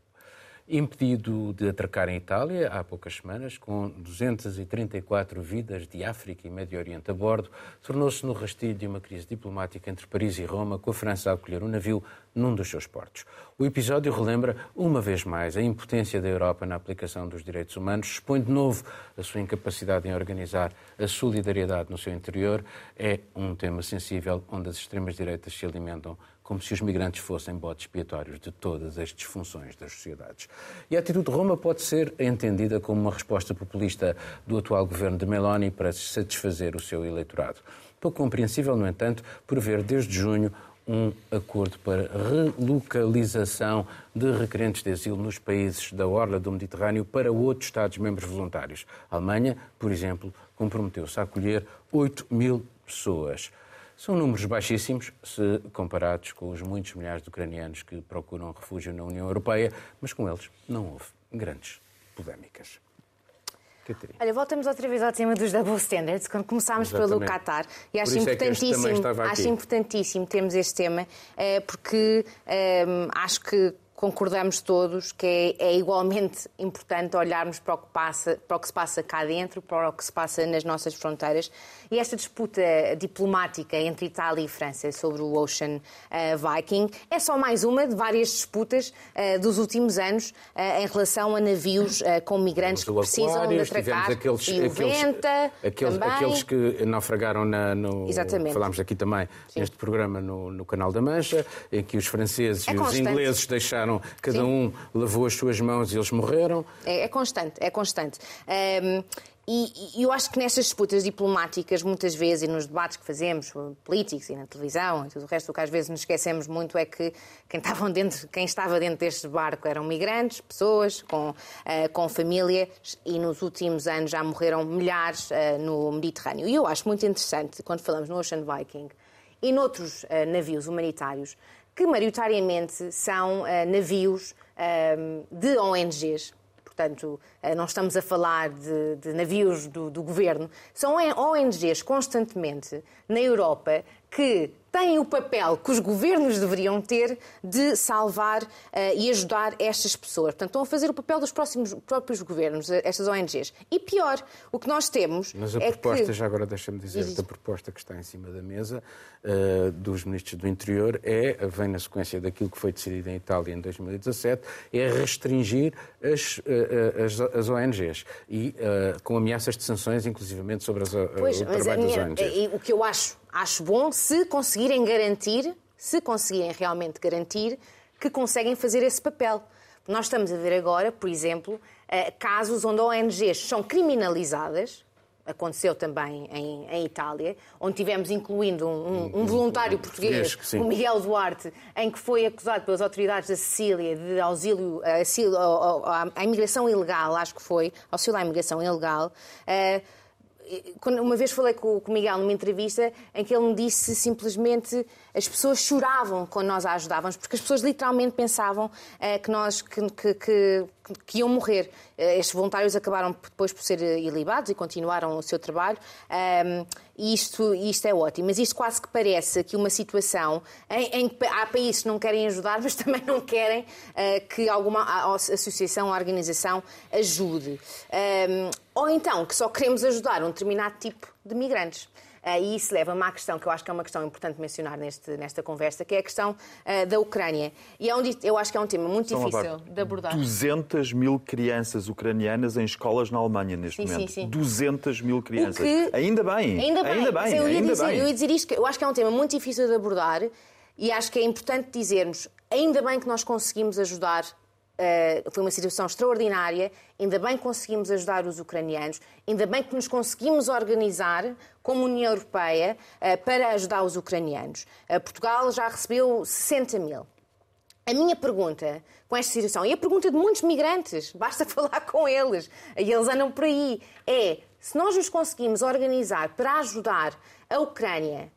impedido de atracar em Itália há poucas semanas, com 234 vidas de África e Médio Oriente a bordo, tornou-se no rastilho de uma crise diplomática entre Paris e Roma, com a França a acolher um navio num dos seus portos. O episódio relembra, uma vez mais, a impotência da Europa na aplicação dos direitos humanos, expõe de novo a sua incapacidade em organizar a solidariedade no seu interior. É um tema sensível onde as extremas-direitas se alimentam como se os migrantes fossem botes expiatórios de todas as disfunções das sociedades. E a atitude de Roma pode ser entendida como uma resposta populista do atual governo de Meloni para satisfazer o seu eleitorado. Pouco compreensível, no entanto, por ver desde junho um acordo para relocalização de requerentes de asilo nos países da orla do Mediterrâneo para outros Estados-membros voluntários. A Alemanha, por exemplo, comprometeu-se a acolher 8 mil pessoas. São números baixíssimos se comparados com os muitos milhares de ucranianos que procuram refúgio na União Europeia, mas com eles não houve grandes polémicas. Olha, voltamos outra vez ao tema dos double standards, quando começámos Exatamente. pelo Qatar. E acho importantíssimo, é acho importantíssimo termos este tema, eh, porque um, acho que concordamos todos que é, é, igualmente importante olharmos para o, que passa, para o que se passa cá dentro, para o que se passa nas nossas fronteiras. E esta disputa diplomática entre Itália e França sobre o Ocean uh, Viking é só mais uma de várias disputas uh, dos últimos anos uh, em relação a navios com migrantes que precisam de atracar. Aqueles, e o aqueles, Venta, aqueles, aqueles que naufragaram na, no... Exatamente. Falámos aqui também Sim. neste programa no, no Canal da Mancha, em que os franceses é e os ingleses deixaram cada Sim. um lavou as suas mãos e eles morreram. É, é constante, é constante. Um, e, e, eu acho que nestas disputas diplomáticas, muitas vezes, e nos debates que fazemos, políticos e na televisão, e tudo o resto, o que às vezes nos esquecemos muito é que quem, estavam dentro, quem estava dentro deste barco eram migrantes, pessoas com, uh, com família, e nos últimos anos já morreram milhares uh, no Mediterrâneo. E eu acho muito interessante, quando falamos no Ocean Viking e noutros uh, navios humanitários, que maioritariamente são uh, navios uh, de ONGs. Portanto, uh, não estamos a falar de, de navios do, do governo. São ONGs constantemente na Europa que têm o papel que os governos deveriam ter de salvar uh, e ajudar estas pessoas. Portanto, estão a fazer o papel dos próximos, próprios governos, eh, estas ONGs. E pior, o que nós temos. Mas a é proposta, que... já agora deixa-me dizer, a proposta que está em cima da mesa uh, dos ministros do Interior é, vem na sequência daquilo que foi decidido em Itália em 2017, é restringir as, uh, as, as, ONGs e com ameaças de sanções, inclusivamente sobre as, pois, o trabalho minha, das ONGs. O que eu acho acho bom se conseguirem garantir, se conseguirem realmente garantir que conseguem fazer esse papel. Nós estamos a ver agora, por exemplo, eh, casos onde ONGs são criminalizadas aconteceu também em, em, Itália, onde tivemos incluindo um, um, um voluntário português, português o Miguel Duarte, em que foi acusado pelas autoridades da Sicília de auxílio, auxílio à imigração ilegal, acho que foi, auxílio à imigração ilegal. Uh, uma vez falei com o Miguel numa entrevista em que ele me disse simplesmente as pessoas choravam quando nós a ajudávamos, porque as pessoas literalmente pensavam uh, que nós que, que, que, que iam morrer. Uh, estes voluntários acabaram depois por ser ilibados e continuaram o seu trabalho. E isto, isto é ótimo. Mas isto quase que parece que uma situação em, em que há países que não querem ajudar, mas também não querem uh, que alguma associação ou organização ajude. Um, ou então que só queremos ajudar um determinado tipo de migrantes. E isso leva-me à questão que eu acho que é uma questão importante mencionar neste, nesta conversa, que é a questão uh, da Ucrânia. E é um, eu acho que é um tema muito difícil de abordar. 200 mil crianças ucranianas em escolas na Alemanha neste sim, momento. Sim, sim. 200 mil crianças. Que... Ainda bem. Ainda bem. Ainda bem. Eu, ia ainda dizer, bem. eu ia dizer isto, eu acho que é um tema muito difícil de abordar e acho que é importante dizermos ainda bem que nós conseguimos ajudar Uh, foi uma situação extraordinária. Ainda bem que conseguimos ajudar os ucranianos, ainda bem que nos conseguimos organizar como União Europeia uh, para ajudar os ucranianos. Uh, Portugal já recebeu 60 mil. A minha pergunta com esta situação, e a pergunta de muitos migrantes, basta falar com eles, e eles andam por aí, é se nós nos conseguimos organizar para ajudar a Ucrânia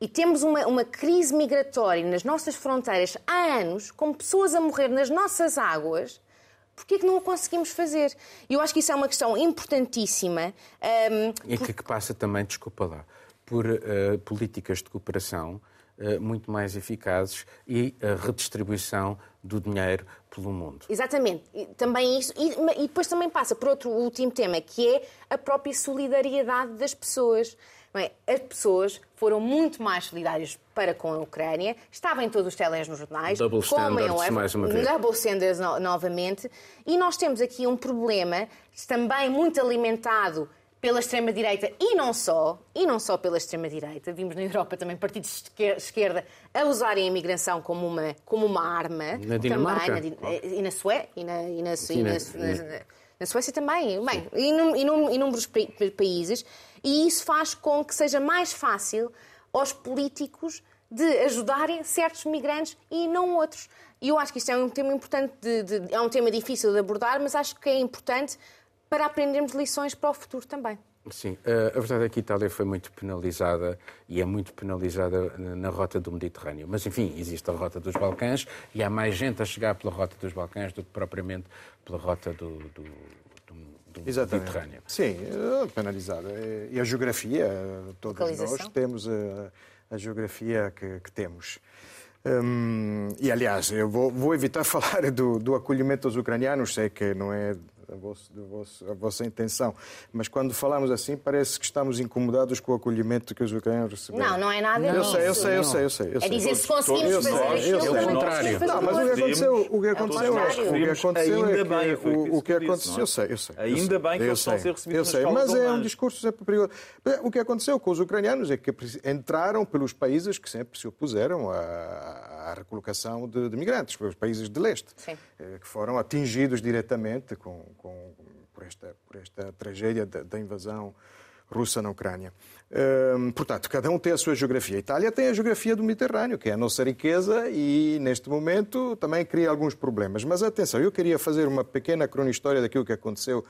e temos uma, uma crise migratória nas nossas fronteiras há anos, com pessoas a morrer nas nossas águas, porquê é que não o conseguimos fazer? E eu acho que isso é uma questão importantíssima. Um, e que, que passa também, desculpa lá, por uh, políticas de cooperação uh, muito mais eficazes e a redistribuição do dinheiro pelo mundo. Exatamente. E, também isso. E, e depois também passa por outro último tema, que é a própria solidariedade das pessoas. É? As pessoas foram muito mais solidárias para com a Ucrânia, estavam em todos os teles nos jornais, Double standards, mais uma vez. Double standards no, novamente, e nós temos aqui um problema também muito alimentado pela extrema-direita e não só, e não só pela extrema-direita. Vimos na Europa também partidos de esquerda a usarem a imigração como uma, como uma arma. Na Dinamarca. Também, na, e na Suécia. E na, e na, e na, na, na Suécia também. Bem, e inúmeros países e isso faz com que seja mais fácil aos políticos de ajudarem certos migrantes e não outros. E eu acho que isto é um tema importante, de, de, é um tema difícil de abordar, mas acho que é importante para aprendermos lições para o futuro também. Sim, eh, a verdade é que a Itália foi muito penalizada e é muito penalizada na rota do Mediterrâneo. Mas, enfim, existe a rota dos Balcãs e há mais gente a chegar pela rota dos Balcãs do que propriamente pela rota do, do do Exatamente. Mediterrâneo. Sim, é penalizada. E a geografia, todos nós temos a, a geografia que, que temos. Hum, e, aliás, eu vou, vou evitar falar do, do acolhimento dos ucranianos, sei que não é a vossa, a, vossa, a vossa, intenção. Mas quando falamos assim, parece que estamos incomodados com o acolhimento que os ucranianos receberam. Não, não é nada eu. Sei, eu sei, eu sei, eu sei. Eu é dizer se conseguimos fazer aquilo, é o contrário. Não, mas o que aconteceu, o que aconteceu, é, o que aconteceu ainda é bem, que, o, o que aconteceu, eu sei, eu sei. Ainda bem que eles estão a ser recebidos Eu sei, mas é um discurso sempre perigoso. O que aconteceu com os ucranianos é que entraram pelos países que sempre se opuseram à, recolocação de, de migrantes, pelos países de leste. Eh, que foram atingidos diretamente com, com por esta, por esta tragédia da, da invasão russa na Ucrânia. Hum, portanto, cada um tem a sua geografia. A Itália tem a geografia do Mediterrâneo, que é a nossa riqueza e, neste momento, também cria alguns problemas. Mas atenção, eu queria fazer uma pequena cronistória daquilo que aconteceu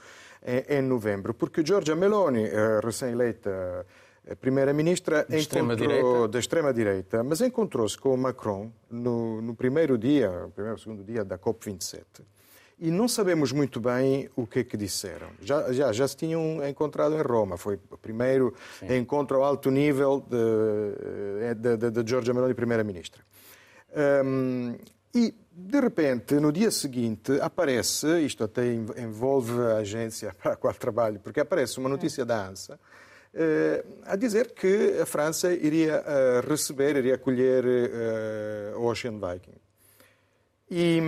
em, em novembro, porque Giorgia Meloni, eh, recém-eleita eh, primeira-ministra da extrema-direita, mas encontrou-se com o Macron no, no primeiro dia, primeiro segundo dia da COP27 e não sabemos muito bem o que é que disseram. Já, já, já se tinham encontrado em Roma, foi o primeiro Sim. encontro ao alto nível de, de, de, de Giorgia Meloni, primeira-ministra. Um, e, de repente, no dia seguinte, aparece, isto até envolve a agência para a qual trabalho, porque aparece uma notícia da ANSA, a dizer que a França iria uh, receber, iria acolher uh, o Ocean Viking. E,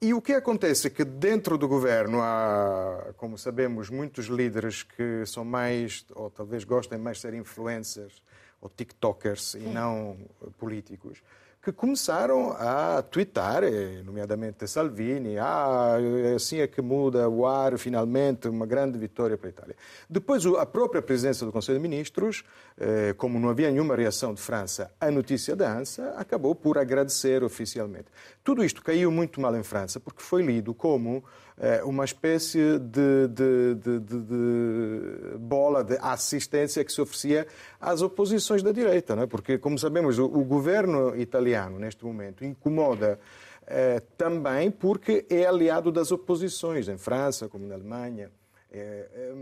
e o que acontece é que dentro do governo há, como sabemos, muitos líderes que são mais, ou talvez gostem mais de ser influencers ou tiktokers e não políticos, que começaram a twittar, eh, nomeadamente Salvini, ah, assim é que muda o ar, finalmente, uma grande vitória para a Itália. Depois, a própria presidência do Conselho de Ministros, eh, como não havia nenhuma reação de França à notícia da ANSA, acabou por agradecer oficialmente. Tudo isto caiu muito mal em França, porque foi lido como eh, uma espécie de, de, de, de, bola de assistência que se oferecia às oposições da direita, não é? porque, como sabemos, o, o governo italiano, neste momento, incomoda eh, também porque é aliado das oposições, em França, como na Alemanha. É, é,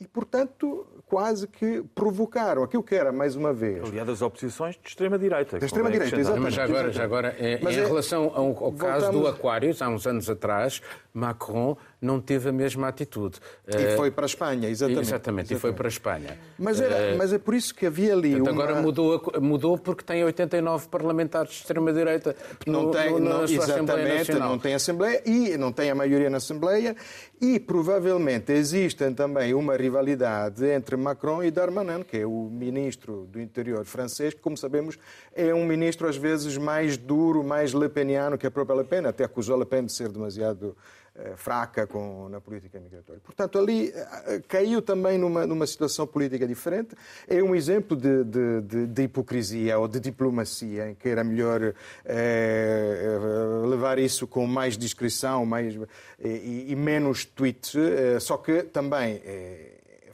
e, portanto, quase que provocaram aquilo que era, mais uma vez. Aliado às oposições de extrema-direita. Da extrema-direita, exatamente. Mas já agora, já agora é, em é, relação ao, ao caso do Aquários, há uns anos atrás, Macron não teve a mesma atitude. E eh, foi para a Espanha, exatamente. Exatamente, exatamente. e foi para a Espanha. Mas, era, uh, mas é por isso que havia ali portanto, uma... Agora mudou, mudou porque tem 89 parlamentares de extrema-direita não tem, no, não, Exatamente, não tem Assembleia e não tem a maioria na Assembleia e provavelmente existem também uma rivalidade entre Macron e Darmanin, que é o ministro do interior francês, que, como sabemos, é um ministro às vezes mais duro, mais lepeniano que a própria Le Pen, até acusou Le Pen de ser demasiado eh, fraca com, na política migratória. Portanto, ali eh, caiu também numa, numa situação política diferente. É um exemplo de, de, de, de hipocrisia ou de diplomacia, em que era melhor levar isso com mais discrição mais, e, e menos tweets, só que também.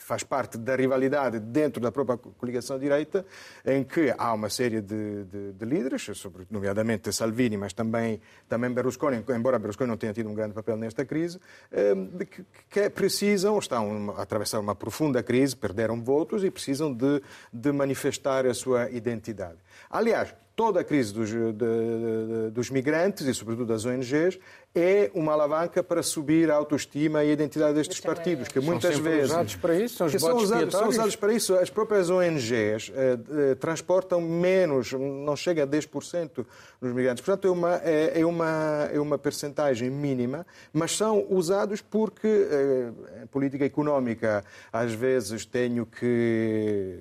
Faz parte da rivalidade dentro da própria coligação direita, em que há uma série de, de, de líderes, sobre, nomeadamente Salvini, mas também, também Berlusconi, embora Berlusconi não tenha tido um grande papel nesta crise, eh, que, que precisam, estão a atravessar uma profunda crise, perderam votos e precisam de, de manifestar a sua identidade. Aliás, toda a crise dos, de, de, dos migrantes e, sobretudo, das ONGs é uma alavanca para subir a autoestima e a identidade destes partidos, que muitas são vezes usados para isso, são, que são, usados, são usados para isso. As próprias ONGs eh, eh, transportam menos, não chega a 10% nos migrantes. Portanto, é uma é, é uma é uma percentagem mínima, mas são usados porque eh, a política económica às vezes tenho que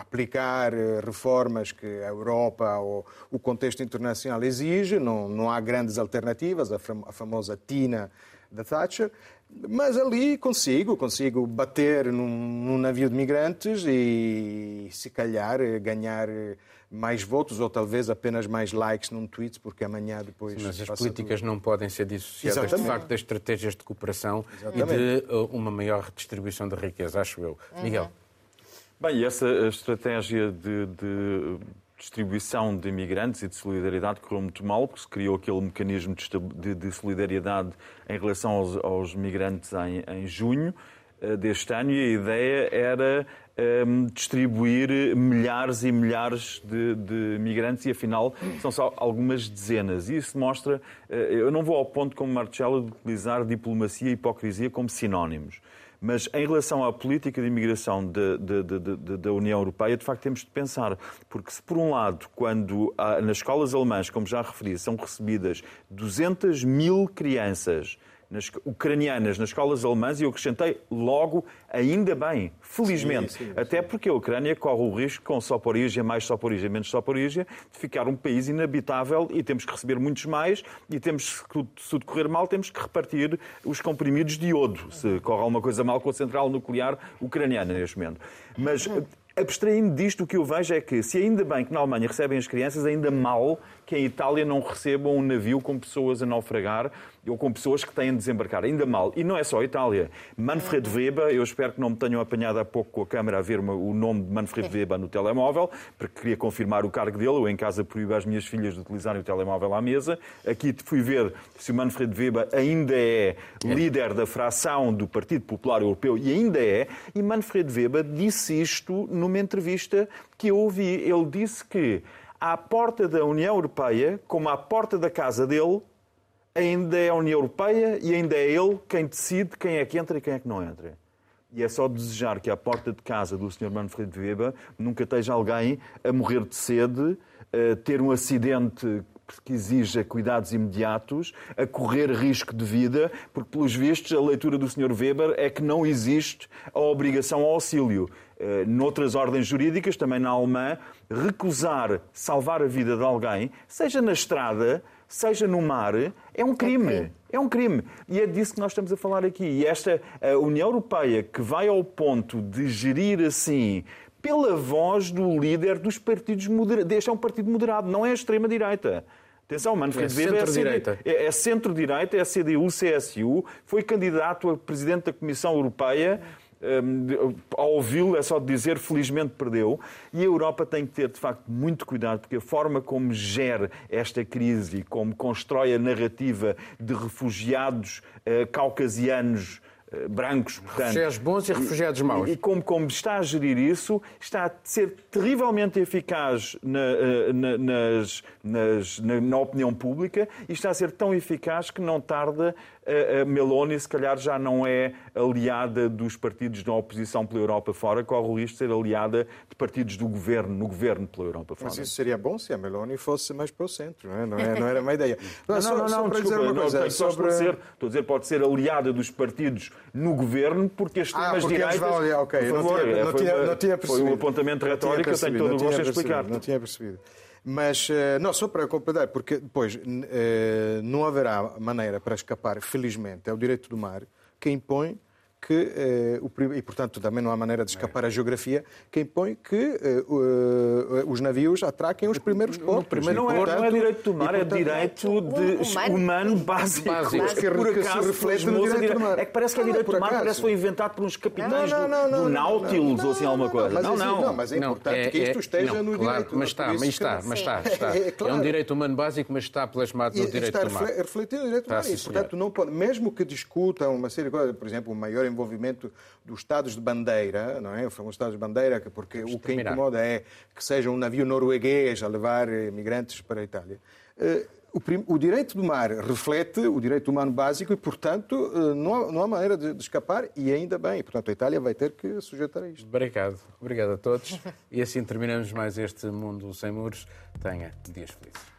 aplicar eh, reformas que a Europa ou o contexto internacional exige, não, não há grandes alternativas, a, famosa TINA da Thatcher, mas ali consigo, consigo bater num, num, navio de migrantes e, se calhar, eh, ganhar eh, mais votos ou talvez apenas mais likes num tweet, porque amanhã depois... Sim, mas as políticas não podem ser dissociadas, Exatamente. de facto, das estratégias de cooperação Exatamente. e de uma maior redistribuição da riqueza, acho eu. Uhum. Miguel. Bem, essa estratégia de, de, distribuição de imigrantes e de solidariedade correu muito mal, porque se criou aquele mecanismo de, de solidariedade em relação aos, aos migrantes em, em, junho eh, deste ano e a ideia era um, ehm, distribuir milhares e milhares de, de, migrantes e afinal são só algumas dezenas. E isso mostra, eh, eu não vou ao ponto como Marcelo de utilizar diplomacia e hipocrisia como sinónimos. Mas em relação à política de imigração de, de, de, da União Europeia, de facto temos de pensar. Porque se, por um lado, quando nas escolas alemãs, como já referi, são recebidas 200 mil crianças nas, ucranianas nas escolas alemãs e eu acrescentei logo, ainda bem, felizmente. Sim, sim, sim. Até porque a Ucrânia corre o risco, com Soporígia, mais Soporígia, menos Soporígia, de ficar um país inabitável e temos que receber muitos mais e temos, se tudo correr mal, temos que repartir os comprimidos de iodo, se corre alguma coisa mal com a central nuclear ucraniana neste momento. Mas abstraindo disto, o que eu vejo é que, se ainda bem que na Alemanha recebem as crianças, ainda mal que em Itália não recebam um navio com pessoas a naufragar ou com pessoas que têm de desembarcar. Ainda mal. E não é só a Itália. Manfred Weber, eu espero que não me tenham apanhado há pouco com a câmera a ver o nome de Manfred Weber no telemóvel, porque queria confirmar o cargo dele. Eu em casa proíbo às minhas filhas de utilizarem o telemóvel à mesa. Aqui fui ver se o Manfred Weber ainda é líder da fração do Partido Popular Europeu, e ainda é. E Manfred Weber disse isto numa entrevista que eu ouvi. Ele disse que à porta da União Europeia, como à porta da casa dele, ainda é a União Europeia e ainda é ele quem decide quem é que entra e quem é que não entra. E é só desejar que à porta de casa do Sr. Manfred Weber nunca esteja alguém a morrer de sede, a ter um acidente que exija cuidados imediatos, a correr risco de vida, porque, pelos vistos, a leitura do Sr. Weber é que não existe a obrigação ao auxílio. Eh, noutras ordens jurídicas, também na alemã, recusar salvar a vida de alguém, seja na estrada, seja no mar, é um crime. É um crime. E é disso que nós estamos a falar aqui. E esta União Europeia que vai ao ponto de gerir assim pela voz do líder dos partidos moderados. Este é um partido moderado, não é a extrema-direita. Atenção, Manfred é Weber centro-direita. é, é centro-direita, é CDU-CSU, foi candidato a presidente da Comissão Europeia. Um, ao ouvi-lo, é só dizer, felizmente perdeu. E a Europa tem que ter, de facto, muito cuidado, porque a forma como gera esta crise, como constrói a narrativa de refugiados uh, caucasianos eh, brancos. Portanto, refugiados bons e refugiados maus. E, e como, como, está a gerir isso, está a ser terrivelmente eficaz na, eh, na, nas, nas, na, na opinião pública e está a ser tão eficaz que não tarda a Meloni, se calhar, já não é aliada dos partidos da oposição pela Europa fora, corre o risco de ser aliada de partidos do governo, no governo pela Europa fora. Mas isso seria bom se a Meloni fosse mais para o centro, não é? Não, é, não era uma ideia. Não, não, não, não, não dizer uma coisa, sobre... estou a dizer, pode ser aliada dos partidos no governo, porque as extremas ah, direitas... Vão, ok, por favor, não tinha, não, tinha, não tinha percebido. Foi um apontamento retórico, eu tenho todo o gosto em explicar. Não tinha percebido. Mas, eh, não, só para completar, porque depois eh, não haverá maneira para escapar, felizmente, é o direito do mar que impõe que, eh, e portanto também não há maneira de escapar à geografia, que impõe que eh, os navios atraquem os primeiros portos. Primeiro não, é, portanto, não é direito do mar, é direito de, humano, humano básico. básico. Mas que, por acaso, se reflete no direito do mar. É que parece que é direito do mar, parece que foi inventado por uns capitães não, não, não, do, Nautilus ou assim alguma coisa. Não, não. não, mas é importante é, que isto esteja no claro, direito. Mas está, mas está, mas está. está. É, um direito humano básico, mas está plasmado no direito do mar. Está refletido no direito do mar. E, portanto, não pode, mesmo que discutam uma série de coisas, por exemplo, o maior envolvimento dos Estados de bandeira, não é? Os Estados de bandeira, porque o que incomoda é que seja um navio norueguês a levar imigrantes para a Itália. Eh, o, o, direito do mar reflete o direito humano básico e, portanto, eh, não há, não há maneira de, de, escapar e ainda bem. Portanto, a Itália vai ter que sujeitar a isto. Obrigado. Obrigado a todos. E assim terminamos mais este Mundo Sem Muros. Tenha dias felizes.